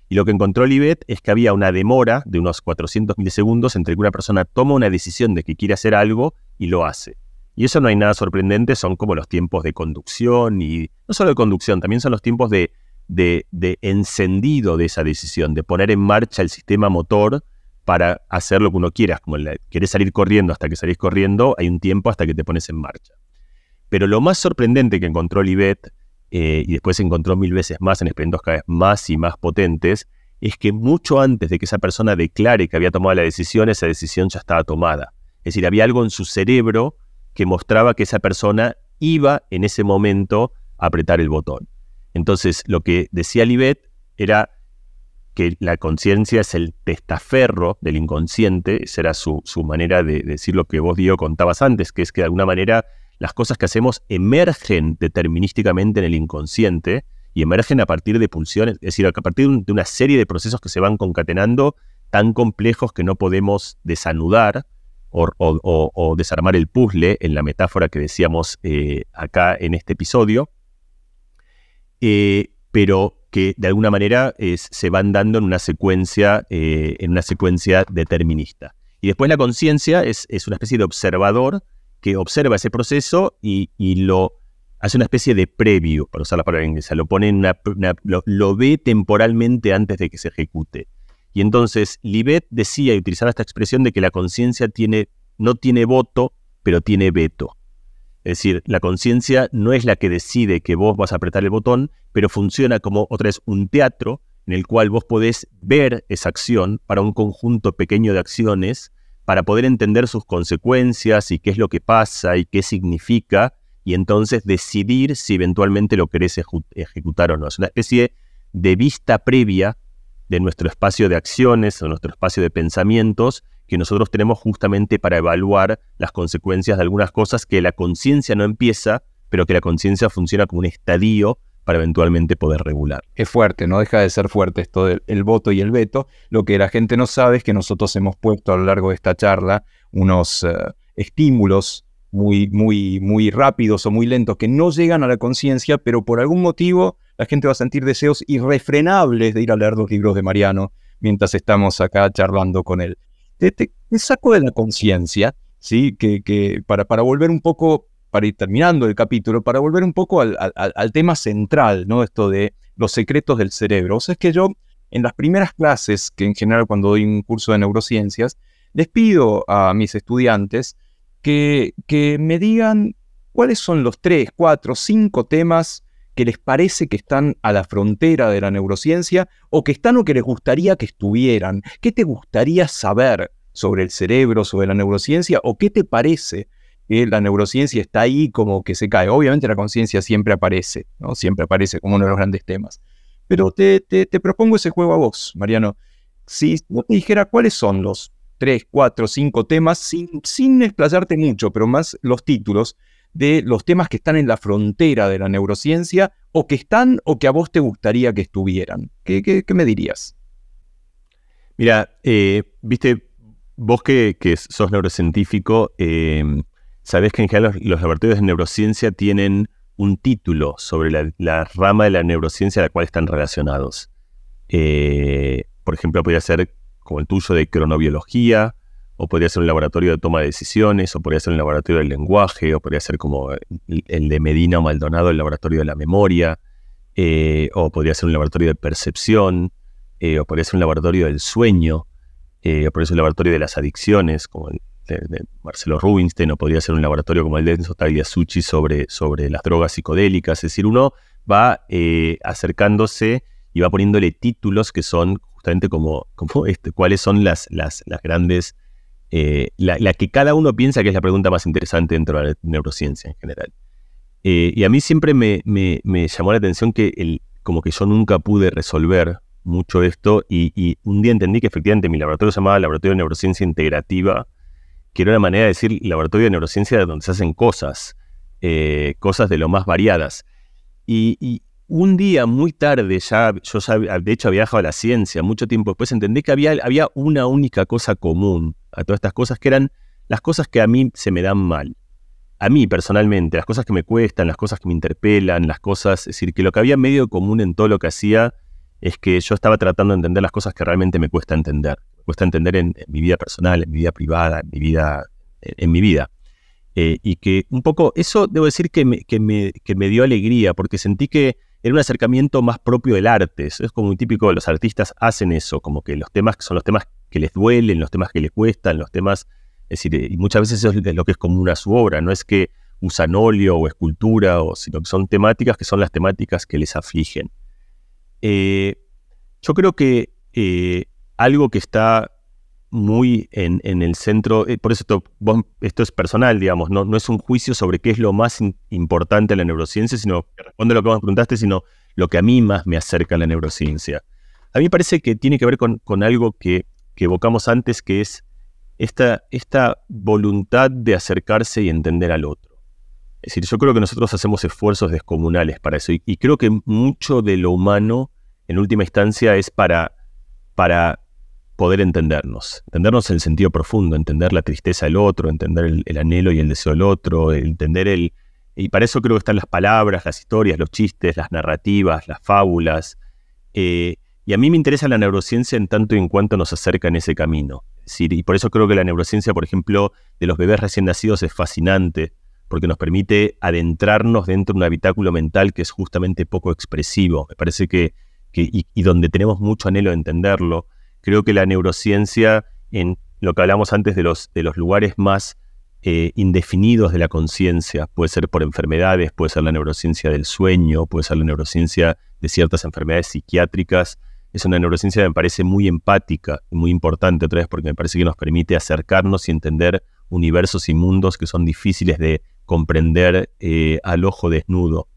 Y lo que encontró Libet es que había una demora de unos 400 milisegundos entre que una persona toma una decisión de que quiere hacer algo y lo hace. Y eso no hay nada sorprendente, son como los tiempos de conducción y no solo de conducción, también son los tiempos de, de, de encendido de esa decisión, de poner en marcha el sistema motor para hacer lo que uno quiera. Como querés salir corriendo hasta que salís corriendo, hay un tiempo hasta que te pones en marcha. Pero lo más sorprendente que encontró Libet, eh, y después encontró mil veces más en experimentos cada vez más y más potentes, es que mucho antes de que esa persona declare que había tomado la decisión, esa decisión ya estaba tomada. Es decir, había algo en su cerebro que mostraba que esa persona iba en ese momento a apretar el botón. Entonces, lo que decía Libet era que la conciencia es el testaferro del inconsciente, esa era su, manera de, decir lo que vos, Diego, contabas antes, que es que de alguna manera las cosas que hacemos emergen determinísticamente en el inconsciente y emergen a partir de pulsiones, es decir, a partir de una serie de procesos que se van concatenando tan complejos que no podemos desanudar o, desarmar el puzzle en la metáfora que decíamos eh, acá en este episodio. Eh, pero que de alguna manera se van dando en una secuencia, eh, en una secuencia determinista. Y después la conciencia es, una especie de observador que observa ese proceso y, lo hace una especie de previo, para usar la palabra inglesa, lo pone en una, lo, ve temporalmente antes de que se ejecute. Y entonces Libet decía y utilizaba esta expresión de que la conciencia tiene, no tiene voto, pero tiene veto. Es decir, la conciencia no es la que decide que vos vas a apretar el botón, pero funciona como otra vez un teatro en el cual vos podés ver esa acción para un conjunto pequeño de acciones para poder entender sus consecuencias y qué es lo que pasa y qué significa, y entonces decidir si eventualmente lo querés ejecutar o no. Es una especie de vista previa de nuestro espacio de acciones o nuestro espacio de pensamientos que nosotros tenemos justamente para evaluar las consecuencias de algunas cosas que la conciencia no empieza, pero que la conciencia funciona como un estadio para eventualmente poder regular. Es fuerte, no deja de ser fuerte esto del voto y el veto. Lo que la gente no sabe es que nosotros hemos puesto a lo largo de esta charla unos eh, estímulos muy, muy, muy rápidos o muy lentos que no llegan a la conciencia, pero por algún motivo la gente va a sentir deseos irrefrenables de ir a leer los libros de Mariano mientras estamos acá charlando con él te, saco de la conciencia, ¿sí? Que, para, volver un poco, para ir terminando el capítulo, para volver un poco al, tema central, ¿no? Esto de los secretos del cerebro. O sea, es que yo en las primeras clases, que en general cuando doy un curso de neurociencias, les pido a mis estudiantes que me digan cuáles son los tres, cuatro, cinco temas que les parece que están a la frontera de la neurociencia o que están o que les gustaría que estuvieran. ¿Qué te gustaría saber sobre el cerebro, sobre la neurociencia o qué te parece que la neurociencia está ahí como que se cae? Obviamente la conciencia siempre aparece, ¿no? Siempre aparece como uno de los grandes temas. Pero te, te, propongo ese juego a vos, Mariano. Si no te dijera cuáles son los tres, cuatro, cinco temas, sin, sin desplazarte mucho, pero más los títulos, de los temas que están en la frontera de la neurociencia o que están o que a vos te gustaría que estuvieran. ¿Qué, qué, me dirías? Mira, eh, viste, vos que, sos neurocientífico, eh, sabés que en general los, laboratorios de neurociencia tienen un título sobre la, rama de la neurociencia a la cual están relacionados. Eh, por ejemplo, podría ser como el tuyo de cronobiología, o podría ser un laboratorio de toma de decisiones, o podría ser un laboratorio del lenguaje, o podría ser como el de Medina o Maldonado, el laboratorio de la memoria, eh, o podría ser un laboratorio de percepción, eh, o podría ser un laboratorio del sueño, o podría ser un laboratorio de las adicciones, como el de, Marcelo Rubinstein, o podría ser un laboratorio como el de Enzo Tagliasucci sobre, sobre las drogas psicodélicas. Es decir, uno va eh, acercándose y va poniéndole títulos que son justamente como, como este, cuáles son las, las, grandes, eh, la, que cada uno piensa que es la pregunta más interesante dentro de la neurociencia en general. Eh, y a mí siempre me, me, llamó la atención que el, como que yo nunca pude resolver mucho esto y, un día entendí que efectivamente mi laboratorio se llamaba Laboratorio de Neurociencia Integrativa que era una manera de decir laboratorio de neurociencia donde se hacen cosas, eh, cosas de lo más variadas. Y, un día muy tarde, ya yo de hecho había a la ciencia, mucho tiempo después entendí que había, había una única cosa común a todas estas cosas, que eran las cosas que a mí se me dan mal. A mí personalmente, las cosas que me cuestan, las cosas que me interpelan, las cosas, es decir, que lo que había medio común en todo lo que hacía es que yo estaba tratando de entender las cosas que realmente me cuesta entender cuesta entender en, mi vida personal, en mi vida privada, en mi vida. En, mi vida. Eh, y que un poco, eso debo decir que me, que, me, que me, dio alegría, porque sentí que era un acercamiento más propio del arte. es como muy típico, los artistas hacen eso, como que los temas son los temas que les duelen, los temas que les cuestan, los temas, es decir, y muchas veces eso es lo que es común a su obra, no es que usan óleo o escultura, o, sino que son temáticas que son las temáticas que les afligen. Eh, yo creo que eh, algo que está muy en, el centro, eh, por eso esto, es personal, digamos, no, no, es un juicio sobre qué es lo más importante a la neurociencia, sino que responde lo que me preguntaste, sino lo que a mí más me acerca a la neurociencia. A mí me parece que tiene que ver con, algo que, evocamos antes, que es esta, esta voluntad de acercarse y entender al otro. Es decir, yo creo que nosotros hacemos esfuerzos descomunales para eso y, creo que mucho de lo humano, en última instancia, es para, para poder entendernos, entendernos en el sentido profundo, entender la tristeza del otro, entender el, anhelo y el deseo del otro, entender el... Y para eso creo que están las palabras, las historias, los chistes, las narrativas, las fábulas. Eh, y a mí me interesa la neurociencia en tanto y en cuanto nos acerca en ese camino. y por eso creo que la neurociencia, por ejemplo, de los bebés recién nacidos es fascinante, porque nos permite adentrarnos dentro de un habitáculo mental que es justamente poco expresivo. Me parece que, y, y donde tenemos mucho anhelo de entenderlo, creo que la neurociencia, en lo que hablamos antes de los, de los lugares más eh, indefinidos de la conciencia, puede ser por enfermedades, puede ser la neurociencia del sueño, puede ser la neurociencia de ciertas enfermedades psiquiátricas, es una neurociencia que me parece muy empática y muy importante otra vez porque me parece que nos permite acercarnos y entender universos y mundos que son difíciles de comprender eh, al ojo desnudo.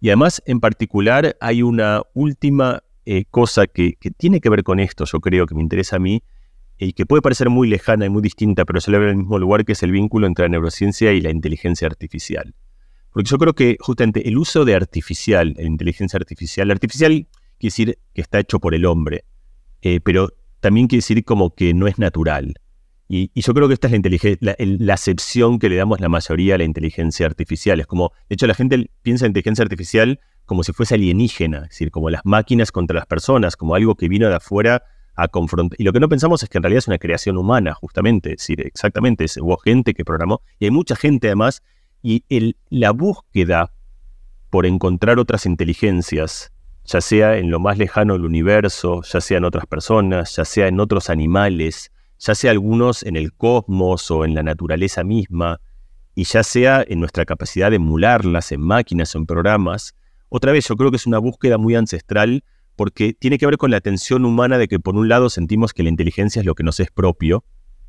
Y además, en particular, hay una última eh, cosa que, tiene que ver con esto, yo creo que me interesa a mí, y que puede parecer muy lejana y muy distinta, pero se le ve en el mismo lugar, que es el vínculo entre la neurociencia y la inteligencia artificial. Porque yo creo que justamente el uso de artificial, la inteligencia artificial, artificial quiere decir que está hecho por el hombre, eh, pero también quiere decir como que no es natural. Y, yo creo que esta es la, la, acepción que le damos la mayoría a la inteligencia artificial. Es como, de hecho, la gente piensa en inteligencia artificial como si fuese alienígena, es decir, como las máquinas contra las personas, como algo que vino de afuera a confrontar. Y lo que no pensamos es que en realidad es una creación humana, justamente, es decir, exactamente, es, hubo gente que programó, y hay mucha gente además, y la búsqueda por encontrar otras inteligencias ya sea en lo más lejano del universo, ya sea en otras personas, ya sea en otros animales, ya sea algunos en el cosmos o en la naturaleza misma, y ya sea en nuestra capacidad de emularlas en máquinas o en programas, otra vez yo creo que es una búsqueda muy ancestral porque tiene que ver con la atención humana de que por un lado sentimos que la inteligencia es lo que nos es propio,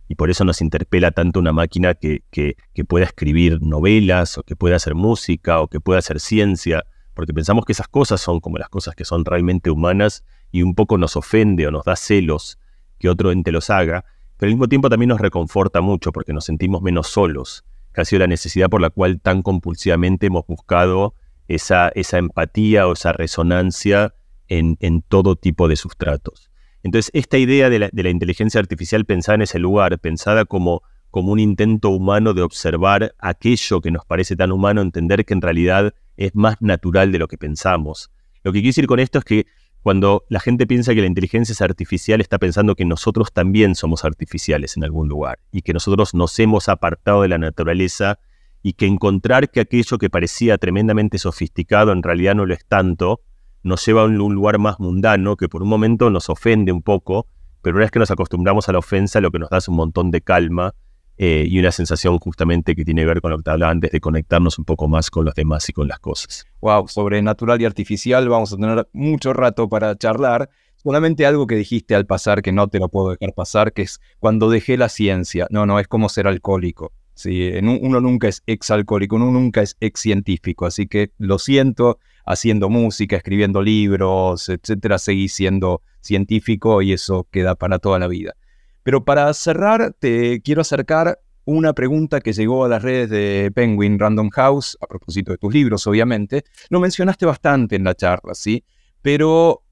y por eso nos interpela tanto una máquina que, que, que pueda escribir novelas, o que pueda hacer música, o que pueda hacer ciencia, porque pensamos que esas cosas son como las cosas que son realmente humanas y un poco nos ofende o nos da celos que otro ente los haga, pero al mismo tiempo también nos reconforta mucho porque nos sentimos menos solos, que ha sido la necesidad por la cual tan compulsivamente hemos buscado esa, empatía o esa resonancia en, en todo tipo de sustratos. Entonces, esta idea de la, inteligencia artificial pensada en ese lugar, pensada como, como un intento humano de observar aquello que nos parece tan humano, entender que en realidad es más natural de lo que pensamos. Lo que quiero decir con esto es que cuando la gente piensa que la inteligencia es artificial, está pensando que nosotros también somos artificiales en algún lugar y que nosotros nos hemos apartado de la naturaleza y que encontrar que aquello que parecía tremendamente sofisticado en realidad no lo es tanto, nos lleva a un lugar más mundano que por un momento nos ofende un poco, pero una vez que nos acostumbramos a la ofensa, lo que nos da es un montón de calma eh, y una sensación justamente que tiene que ver con lo que te hablaba antes de conectarnos un poco más con los demás y con las cosas. Wow, sobre natural y artificial vamos a tener mucho rato para charlar. Solamente algo que dijiste al pasar que no te lo puedo dejar pasar, que es cuando dejé la ciencia. No, no, es como ser alcohólico. Sí, uno nunca es exalcohólico, uno nunca es ex científico, así que lo siento, haciendo música, escribiendo libros, etcétera, seguí siendo científico y eso queda para toda la vida. Pero para cerrar, te quiero acercar una pregunta que llegó a las redes de Penguin Random House, a propósito de tus libros, obviamente. Lo mencionaste bastante en la charla, ¿sí? Pero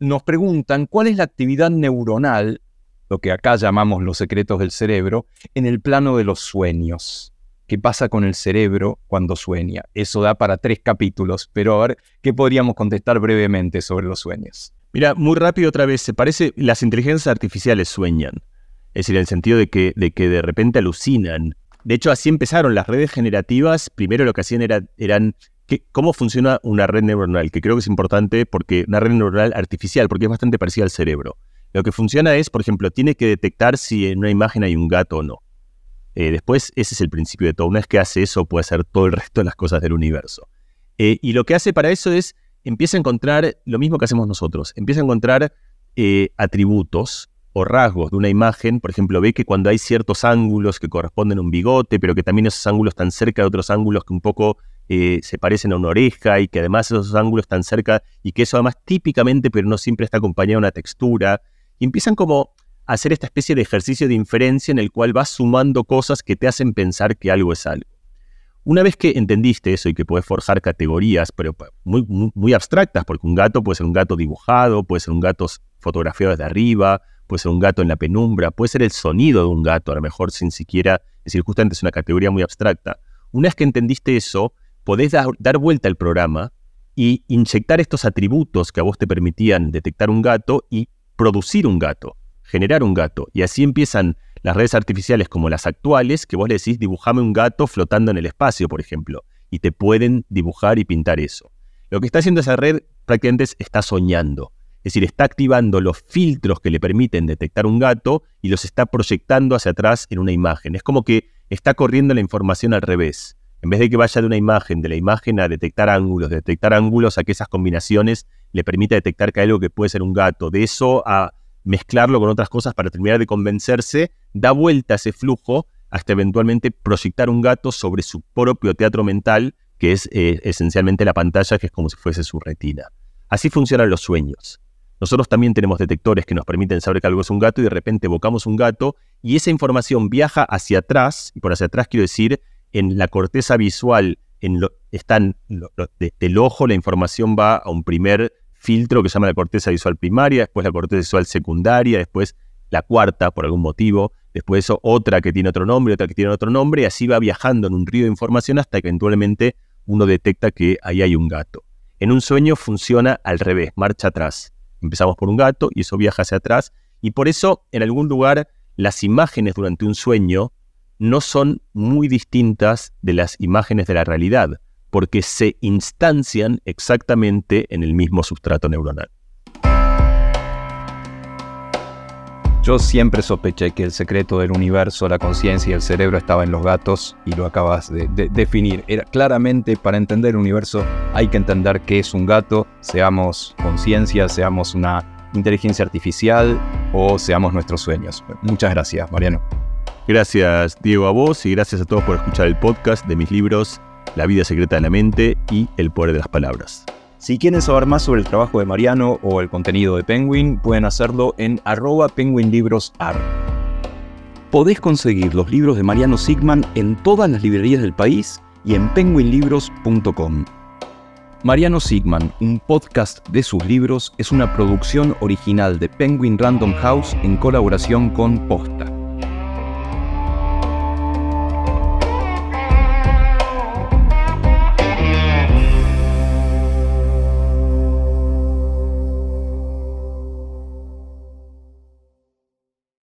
nos preguntan cuál es la actividad neuronal, lo que acá llamamos los secretos del cerebro, en el plano de los sueños. ¿Qué pasa con el cerebro cuando sueña? Eso da para tres capítulos, pero a ver, ¿qué podríamos contestar brevemente sobre los sueños? Mira, muy rápido otra vez, se parece, las inteligencias artificiales sueñan. Es decir, en el sentido de que, de que de repente alucinan. De hecho, así empezaron las redes generativas. Primero lo que hacían era, eran cómo funciona una red neuronal, que creo que es importante porque una red neuronal artificial, porque es bastante parecida al cerebro. Lo que funciona es, por ejemplo, tiene que detectar si en una imagen hay un gato o no. Eh, después, ese es el principio de todo. Una vez que hace eso, puede hacer todo el resto de las cosas del universo. Eh, y lo que hace para eso es, empieza a encontrar lo mismo que hacemos nosotros. Empieza a encontrar eh, atributos o rasgos de una imagen, por ejemplo, ve que cuando hay ciertos ángulos que corresponden a un bigote, pero que también esos ángulos están cerca de otros ángulos que un poco se parecen a una oreja y que además esos ángulos están cerca y que eso además típicamente, pero no siempre está acompañado de una textura, empiezan como a hacer esta especie de ejercicio de inferencia en el cual vas sumando cosas que te hacen pensar que algo es algo. Una vez que entendiste eso y que puedes forjar categorías, pero muy, muy, muy abstractas, porque un gato puede ser un gato dibujado, puede ser un gato fotografiado desde arriba, puede ser un gato en la penumbra, puede ser el sonido de un gato, a lo mejor sin siquiera, es decir, justamente es una categoría muy abstracta. Una vez que entendiste eso, podés dar vuelta al programa y inyectar estos atributos que a vos te permitían detectar un gato y producir un gato, generar un gato. Y así empiezan las redes artificiales como las actuales, que vos le decís, dibujame un gato flotando en el espacio, por ejemplo, y te pueden dibujar y pintar eso. Lo que está haciendo esa red prácticamente es, está soñando. Es decir, está activando los filtros que le permiten detectar un gato y los está proyectando hacia atrás en una imagen. Es como que está corriendo la información al revés. En vez de que vaya de una imagen, de la imagen a detectar ángulos, de detectar ángulos a que esas combinaciones le permita detectar que hay algo que puede ser un gato, de eso a mezclarlo con otras cosas para terminar de convencerse, da vuelta ese flujo hasta eventualmente proyectar un gato sobre su propio teatro mental, que es eh, esencialmente la pantalla, que es como si fuese su retina. Así funcionan los sueños. Nosotros también tenemos detectores que nos permiten saber que algo es un gato y de repente evocamos un gato y esa información viaja hacia atrás, y por hacia atrás quiero decir, en la corteza visual, en lo, están del ojo, la información va a un primer filtro que se llama la corteza visual primaria, después la corteza visual secundaria, después la cuarta por algún motivo, después eso otra que tiene otro nombre, otra que tiene otro nombre, y así va viajando en un río de información hasta que eventualmente uno detecta que ahí hay un gato. En un sueño funciona al revés, marcha atrás. Empezamos por un gato y eso viaja hacia atrás. Y por eso, en algún lugar, las imágenes durante un sueño no son muy distintas de las imágenes de la realidad, porque se instancian exactamente en el mismo sustrato neuronal. Yo siempre sospeché que el secreto del universo, la conciencia y el cerebro estaba en los gatos y lo acabas de, definir. Era claramente para entender el universo hay que entender qué es un gato, seamos conciencia, seamos una inteligencia artificial o seamos nuestros sueños. Muchas gracias, Mariano. Gracias, Diego, a vos y gracias a todos por escuchar el podcast de mis libros La vida secreta de la mente y El poder de las palabras. Si quieren saber más sobre el trabajo de Mariano o el contenido de Penguin, pueden hacerlo en arroba penguinlibrosar. Podés conseguir los libros de Mariano Sigman en todas las librerías del país y en penguinlibros.com. Mariano Sigman, un podcast de sus libros, es una producción original de Penguin Random House en colaboración con Posta.